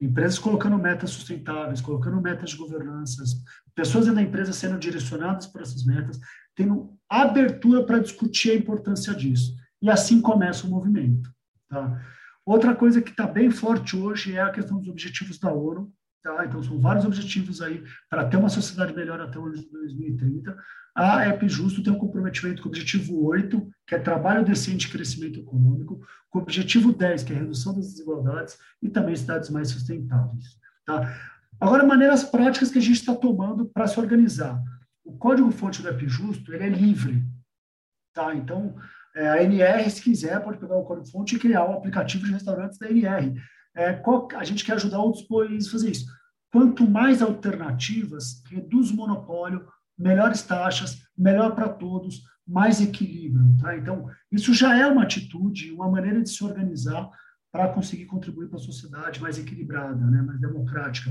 Empresas colocando metas sustentáveis, colocando metas de governanças, pessoas dentro da empresa sendo direcionadas por essas metas, tendo abertura para discutir a importância disso. E assim começa o movimento. Tá? Outra coisa que está bem forte hoje é a questão dos objetivos da ONU. Tá? Então, são vários objetivos aí para ter uma sociedade melhor até o ano de 2030. A EP Justo tem um comprometimento com o objetivo 8, que é trabalho decente e crescimento econômico, com o objetivo 10, que é redução das desigualdades, e também cidades mais sustentáveis. Tá? Agora, maneiras práticas que a gente está tomando para se organizar. O código-fonte do EP Justo ele é livre. Tá? Então, é, a NR, se quiser, pode pegar o código-fonte e criar o aplicativo de restaurantes da NR. É, qual, a gente quer ajudar outros países a fazer isso. Quanto mais alternativas, reduz o monopólio, melhores taxas, melhor para todos, mais equilíbrio. Tá? Então, isso já é uma atitude, uma maneira de se organizar para conseguir contribuir para a sociedade mais equilibrada, né? mais democrática.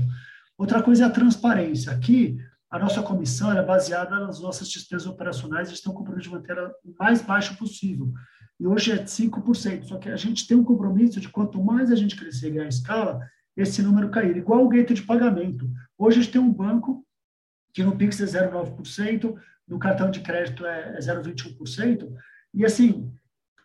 Outra coisa é a transparência. Aqui, a nossa comissão é baseada nas nossas despesas operacionais e estão compromissos de manter o mais baixo possível e hoje é de 5%. Só que a gente tem um compromisso de quanto mais a gente crescer e ganhar escala, esse número cair. Igual o gateway de pagamento. Hoje a gente tem um banco que no Pix é 0,9%, no cartão de crédito é 0,21%, e assim,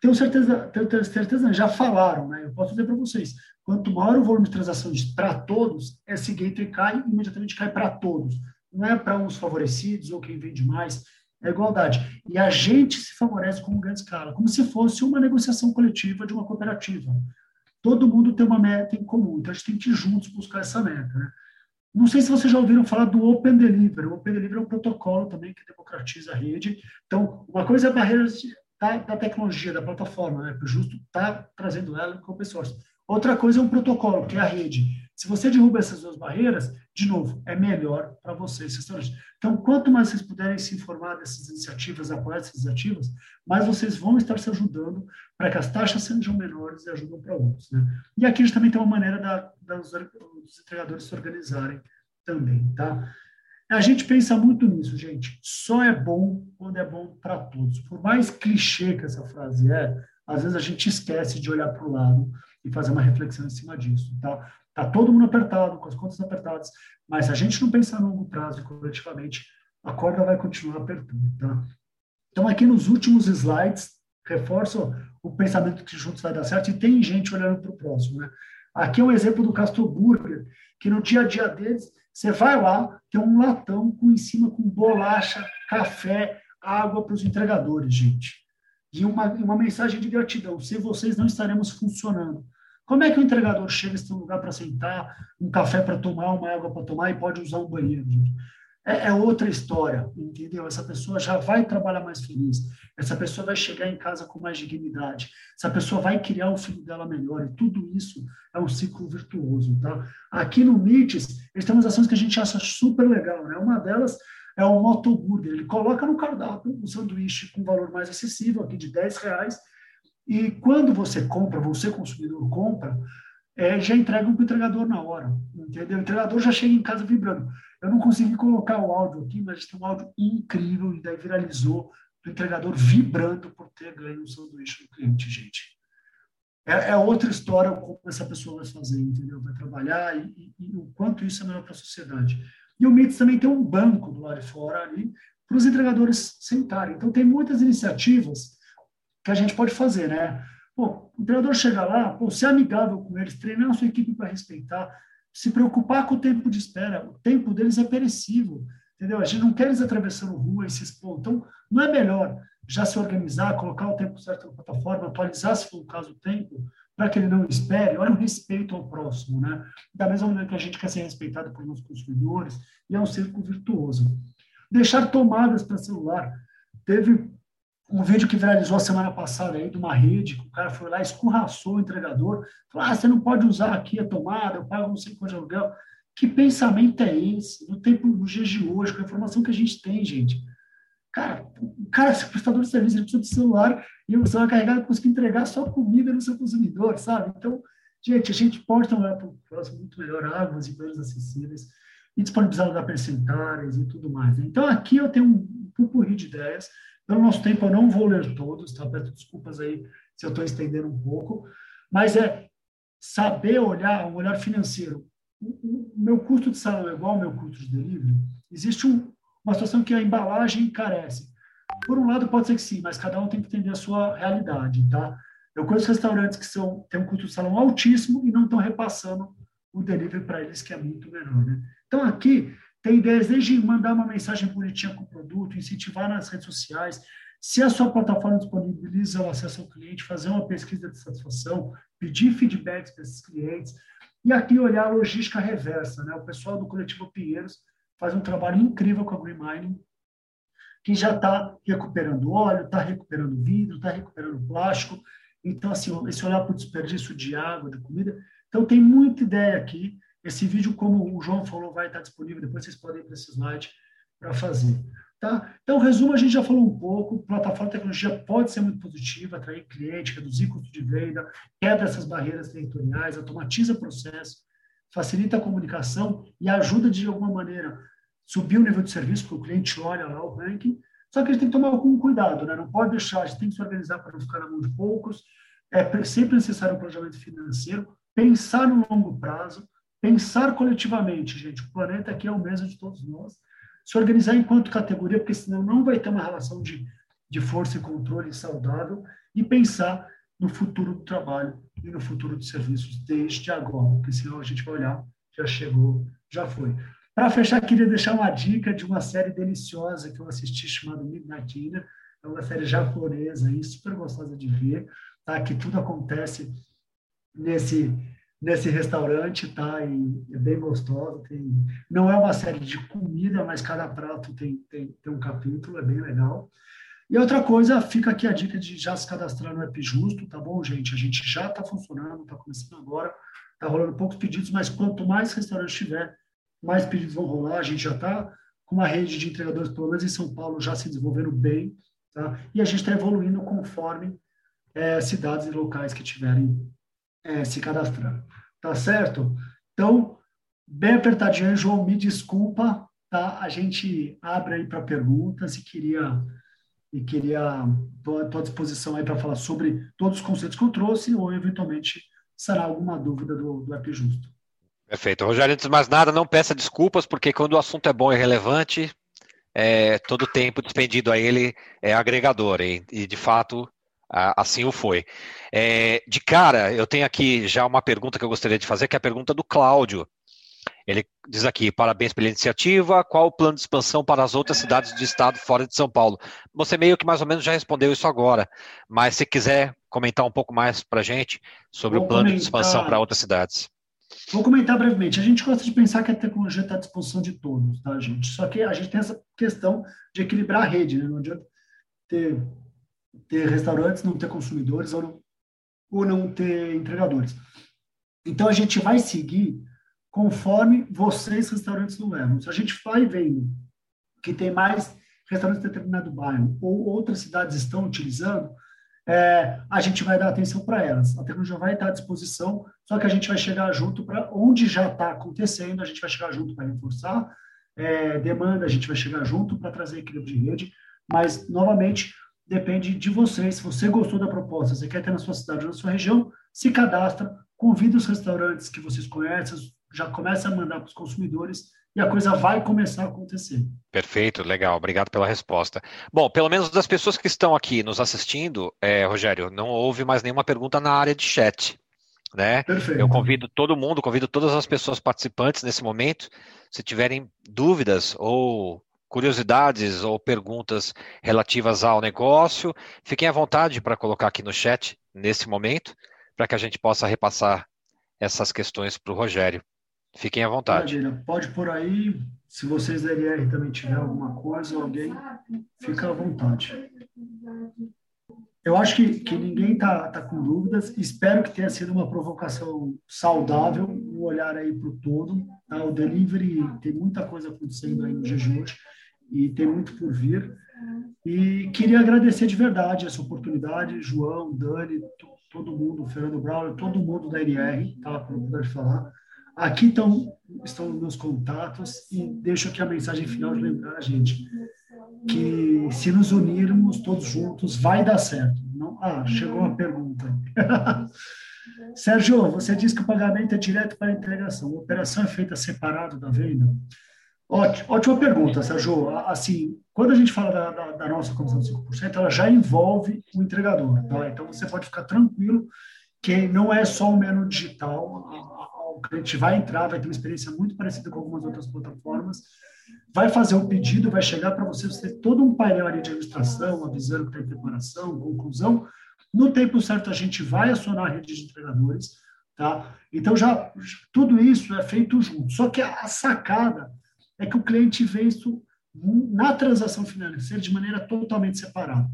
tenho certeza, tenho certeza, já falaram, né? Eu posso dizer para vocês, quanto maior o volume de transações para todos, esse gateway cai, imediatamente cai para todos. Não é para uns favorecidos ou quem vende mais, é igualdade. E a gente se favorece com grande escala, como se fosse uma negociação coletiva de uma cooperativa. Todo mundo tem uma meta em comum, então a gente tem que ir juntos buscar essa meta. Né? Não sei se vocês já ouviram falar do Open Delivery. O Open Delivery é um protocolo também que democratiza a rede. Então, uma coisa é a barreira da, da tecnologia, da plataforma, né? Justo está trazendo ela com o open source. Outra coisa é um protocolo, que é a rede. Se você derruba essas duas barreiras, de novo, é melhor para vocês, restaurantes. Então, quanto mais vocês puderem se informar dessas iniciativas, apoiar essas iniciativas, mais vocês vão estar se ajudando para que as taxas sejam menores e ajudam para outros. Né? E aqui a gente também tem uma maneira da, dos, dos entregadores se organizarem também, tá? A gente pensa muito nisso, gente. Só é bom quando é bom para todos. Por mais clichê que essa frase é, às vezes a gente esquece de olhar para o lado e fazer uma reflexão em cima disso, tá? Tá todo mundo apertado, com as contas apertadas, mas se a gente não pensar no longo prazo e coletivamente, a corda vai continuar apertando, tá? Então, aqui nos últimos slides, reforço o pensamento que juntos vai dar certo e tem gente olhando para o próximo, né? Aqui é um exemplo do Castro Burger, que no dia a dia deles, você vai lá, tem um latão com em cima com bolacha, café, água para os entregadores, gente. E uma, uma mensagem de gratidão. Sem vocês não estaremos funcionando. Como é que o entregador chega se tem um lugar para sentar, um café para tomar, uma água para tomar e pode usar um banheiro? É, é, outra história, entendeu? Essa pessoa já vai trabalhar mais feliz, essa pessoa vai chegar em casa com mais dignidade, essa pessoa vai criar o filho dela melhor, e tudo isso é um ciclo virtuoso, tá? Aqui no MITES, eles têm umas ações que a gente acha super legal, né? Uma delas é o Motoburger, ele coloca no cardápio um sanduíche com valor mais acessível, aqui de 10 reais, e quando você compra, você consumidor compra, é, já entregam para o entregador na hora, entendeu? O entregador já chega em casa vibrando. Eu não consegui colocar o áudio aqui, mas tem um áudio incrível e daí viralizou do entregador vibrando por ter ganho um sanduíche do cliente, gente. É, é, outra história como essa pessoa vai fazer, entendeu? Vai trabalhar e, e, e o quanto isso é melhor para a sociedade. E o MITS também tem um banco do lado de fora ali para os entregadores sentarem. Então, tem muitas iniciativas que a gente pode fazer, né? Pô, o treinador chega lá, pô, ser amigável com eles, treinar a sua equipe para respeitar, se preocupar com o tempo de espera. O tempo deles é perecível, entendeu? A gente não quer eles atravessando rua e se expor. Então, não é melhor já se organizar, colocar o tempo certo na plataforma, atualizar, se for o caso, o tempo, para que ele não espere. Olha o respeito ao próximo, né? Da mesma maneira que a gente quer ser respeitado por nossos consumidores, e é um círculo virtuoso. Deixar tomadas para celular. Teve um vídeo que viralizou a semana passada aí de uma rede, que o cara foi lá, escorraçou o entregador, falou, ah, você não pode usar aqui a tomada, eu pago não sei quanto de aluguel. Que pensamento é esse? No tempo, nos dias de hoje, com a informação que a gente tem, gente. Cara, o cara, se prestador de serviço, ele precisa de celular e o celular carregado conseguir entregar só comida no seu consumidor, sabe? Então, gente, a gente pode tomar para o próximo muito melhor águas e banhos acessíveis e disponibilizar lugar para sentários e tudo mais. Né? Então, aqui eu tenho um pupurri de ideias pelo nosso tempo, eu não vou ler todos, tá? Peço desculpas aí se eu estou estendendo um pouco, mas é saber olhar, um olhar financeiro. O, meu custo de salão é igual ao meu custo de delivery? Existe um, uma situação que a embalagem encarece. Por um lado, pode ser que sim, mas cada um tem que entender a sua realidade, tá? Eu conheço restaurantes que são, têm um custo de salão altíssimo e não estão repassando o delivery para eles, que é muito menor, né? Então, aqui, tem ideias desde mandar uma mensagem bonitinha com o produto, incentivar nas redes sociais. Se a sua plataforma disponibiliza o acesso ao cliente, fazer uma pesquisa de satisfação, pedir feedbacks para esses clientes. E aqui olhar a logística reversa. Né? O pessoal do Coletivo Pinheiros faz um trabalho incrível com a Green Mining, que já está recuperando óleo, está recuperando vidro, está recuperando plástico. Então, assim, esse olhar para o desperdício de água, de comida. Então, tem muita ideia aqui esse vídeo, como o João falou, vai estar disponível, depois vocês podem ir para esse slide para fazer. Tá? Então, resumo, a gente já falou um pouco, plataforma de tecnologia pode ser muito positiva, atrair cliente, reduzir custo de venda, quebra essas barreiras territoriais, automatiza o processo, facilita a comunicação e ajuda de alguma maneira subir o nível de serviço, porque o cliente olha lá o ranking, só que a gente tem que tomar algum cuidado, né? não pode deixar, a gente tem que se organizar para não ficar na mão de poucos, é sempre necessário um planejamento financeiro, pensar no longo prazo, pensar coletivamente, gente. O planeta aqui é o mesmo de todos nós. Se organizar enquanto categoria, porque senão não vai ter uma relação de, de força e controle saudável, e pensar no futuro do trabalho e no futuro dos serviços desde agora, porque senão a gente vai olhar, já chegou, já foi. Para fechar, queria deixar uma dica de uma série deliciosa que eu assisti chamada Midnight Dinner. É uma série japonesa aí, super gostosa de ver, tá? Que tudo acontece nesse nesse restaurante, tá? E é bem gostoso. Tem, não é uma série de comida, mas cada prato tem, tem, tem um capítulo, é bem legal. E outra coisa, fica aqui a dica de já se cadastrar no App Justo, tá bom, gente? A gente já está funcionando, está começando agora, está rolando poucos pedidos, mas quanto mais restaurante tiver, mais pedidos vão rolar. A gente já está com uma rede de entregadores, pelo menos em São Paulo, já se desenvolvendo bem, tá? E a gente está evoluindo conforme é, cidades e locais que tiverem é, se cadastrar. Tá certo? Então, bem apertadinho, João, me desculpa, tá? A gente abre aí para perguntas e queria e queria estou à disposição aí para falar sobre todos os conceitos que eu trouxe ou eventualmente será alguma dúvida do, do App Justo. Perfeito. Rogério, antes de mais nada, não peça desculpas, porque quando o assunto é bom e relevante, é, todo o tempo despendido a ele é agregador, e, e de fato assim o foi. É, de cara, eu tenho aqui já uma pergunta que eu gostaria de fazer, que é a pergunta do Cláudio. Ele diz aqui: parabéns pela iniciativa. Qual o plano de expansão para as outras cidades do estado fora de São Paulo? Você meio que mais ou menos já respondeu isso agora, mas se quiser comentar um pouco mais para a gente sobre Vou o plano comentar... de expansão para outras cidades. Vou comentar brevemente. A gente gosta de pensar que a tecnologia está à disposição de todos, tá, gente? Só que a gente tem essa questão de equilibrar a rede, né? Não adianta ter ter restaurantes, não ter consumidores ou não, ou não ter entregadores. Então, a gente vai seguir conforme vocês, restaurantes, não levam. Se a gente vai vendo que tem mais restaurantes de determinado bairro ou outras cidades estão utilizando, é, a gente vai dar atenção para elas. A tecnologia vai estar à disposição, só que a gente vai chegar junto para onde já está acontecendo, a gente vai chegar junto para reforçar é, demanda, a gente vai chegar junto para trazer equilíbrio de rede, mas, novamente, depende de você. Se você gostou da proposta, você quer ter na sua cidade ou na sua região, se cadastra, convida os restaurantes que vocês conhecem, já começa a mandar para os consumidores e a coisa vai começar a acontecer. Perfeito, legal, obrigado pela resposta. Bom, pelo menos das pessoas que estão aqui nos assistindo, é, Rogério, não houve mais nenhuma pergunta na área de chat. Né? Perfeito. Eu convido todo mundo, convido todas as pessoas participantes nesse momento, se tiverem dúvidas ou curiosidades ou perguntas relativas ao negócio, fiquem à vontade para colocar aqui no chat nesse momento, para que a gente possa repassar essas questões para o Rogério. Fiquem à vontade. Maravilha. Pode por aí, Se vocês da NR também tiverem alguma coisa, alguém, fica à vontade. Eu acho que, que ninguém está tá com dúvidas. Espero que tenha sido uma provocação saudável, um olhar aí para o todo. Tá? O delivery tem muita coisa acontecendo aí no de hoje e tem muito por vir. E queria agradecer de verdade essa oportunidade, João, Dani, todo mundo, Fernando Brown, todo mundo da NR, tá? Para poder falar. Aqui estão, estão meus contatos e deixo aqui a mensagem final de lembrar a gente que se nos unirmos todos juntos vai dar certo. Não, ah, chegou uma pergunta. [laughs] Sérgio, você disse que o pagamento é direto para a integração. A operação é feita separado da venda? Ótima, ótima pergunta, Sérgio. Assim, quando a gente fala da, da, da nossa comissão de 5%, ela já envolve o entregador. Tá? Então, você pode ficar tranquilo que não é só o menu digital. O cliente vai entrar, vai ter uma experiência muito parecida com algumas outras plataformas, vai fazer o pedido, vai chegar para você, você tem todo um painel ali de administração, avisando que está em preparação, conclusão. No tempo certo, a gente vai acionar a rede de entregadores. Tá? Então, já tudo isso é feito junto. Só que a sacada é que o cliente vê isso na transação financeira de maneira totalmente separada.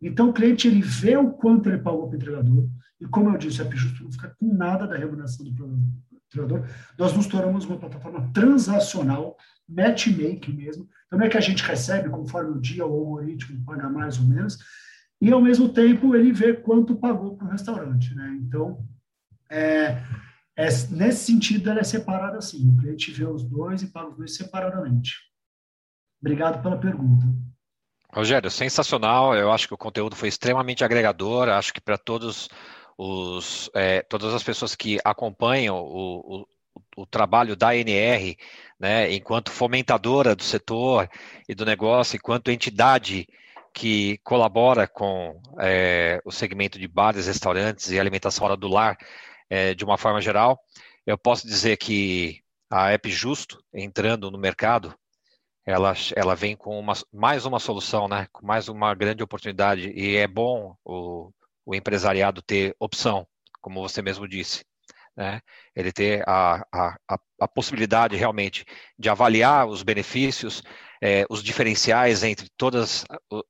Então, o cliente ele vê o quanto ele pagou para o entregador, e como eu disse, a Pijusto não fica com nada da remuneração do entregador. Nós nos tornamos uma plataforma transacional, matchmaking mesmo. Então, não é que a gente recebe conforme o dia ou o algoritmo paga mais ou menos, e ao mesmo tempo ele vê quanto pagou para o restaurante. Né? Então, é, é, nesse sentido, ela é separada assim. O cliente vê os dois e paga os dois separadamente. Obrigado pela pergunta. Rogério, sensacional. Eu acho que o conteúdo foi extremamente agregador. Acho que para todos os é, todas as pessoas que acompanham o, o, o, trabalho da NR, né, enquanto fomentadora do setor e do negócio, enquanto entidade que colabora com é, o segmento de bares, restaurantes e alimentação fora do lar, é, de uma forma geral, eu posso dizer que a App Justo, entrando no mercado, ela, ela vem com uma, mais uma solução, né? com mais uma grande oportunidade, e é bom o, o empresariado ter opção, como você mesmo disse. Né? Ele ter a, a, a, possibilidade realmente de avaliar os benefícios, é, os diferenciais entre todas,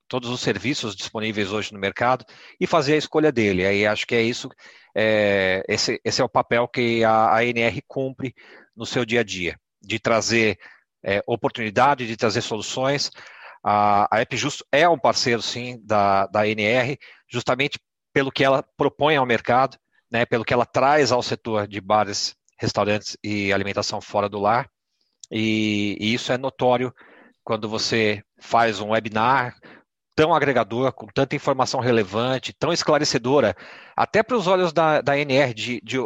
todos os serviços disponíveis hoje no mercado e fazer a escolha dele. Aí acho que é isso é, esse, esse é o papel que a, ANR cumpre no seu dia a dia, de trazer é, oportunidade, de trazer soluções. A, a Justo é um parceiro, sim, da, da ANR, justamente pelo que ela propõe ao mercado, né, pelo que ela traz ao setor de bares, restaurantes e alimentação fora do lar. E, e isso é notório quando você faz um webinar tão agregador, com tanta informação relevante, tão esclarecedora, até para os olhos da, da NR, de, de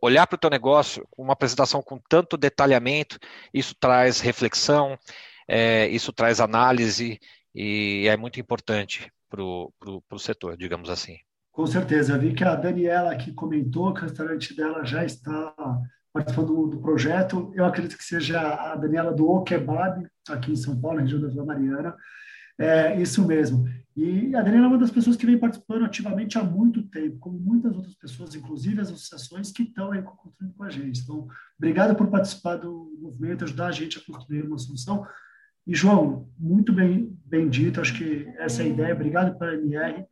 olhar para o teu negócio uma apresentação com tanto detalhamento, isso traz reflexão, é, isso traz análise e é muito importante para o setor, digamos assim. Com certeza, eu vi que a Daniela aqui comentou que o restaurante dela já está participando do, projeto. Eu acredito que seja a Daniela do O Kebab, aqui em São Paulo, região da Vila Mariana. É, isso mesmo. E a Adriana é uma das pessoas que vem participando ativamente há muito tempo, como muitas outras pessoas, inclusive as associações que estão aí construindo com a gente. Então, obrigado por participar do movimento, ajudar a gente a construir uma solução. E, João, muito bem, bem dito, acho que essa é a ideia. Obrigado para a MR,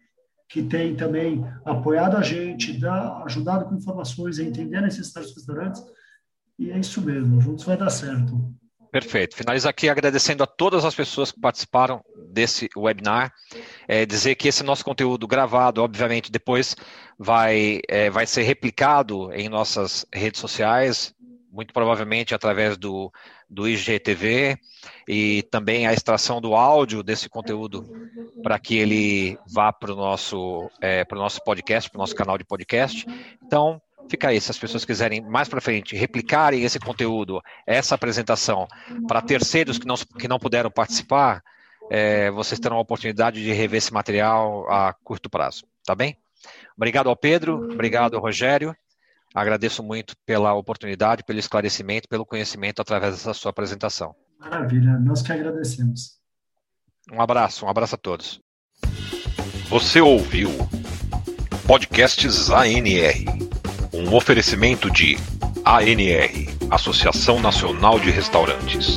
que tem também apoiado a gente, dá, ajudado com informações, a entender a necessidade dos restaurantes. E é isso mesmo, juntos vai dar certo. Perfeito. Finalizo aqui agradecendo a todas as pessoas que participaram desse webinar. É, dizer que esse nosso conteúdo gravado, obviamente, depois vai, é, vai ser replicado em nossas redes sociais, muito provavelmente através do, do IGTV e também a extração do áudio desse conteúdo para que ele vá para o nosso, é, nosso podcast, para o nosso canal de podcast. Então, Fica aí, se as pessoas quiserem mais para frente replicarem esse conteúdo, essa apresentação, para terceiros que não, que não puderam participar, é, vocês terão a oportunidade de rever esse material a curto prazo, tá bem? Obrigado ao Pedro, obrigado ao Rogério. Agradeço muito pela oportunidade, pelo esclarecimento, pelo conhecimento através dessa sua apresentação. Maravilha, nós que agradecemos. Um abraço, um abraço a todos. Você ouviu Podcasts ANR um oferecimento de ANR, Associação Nacional de Restaurantes.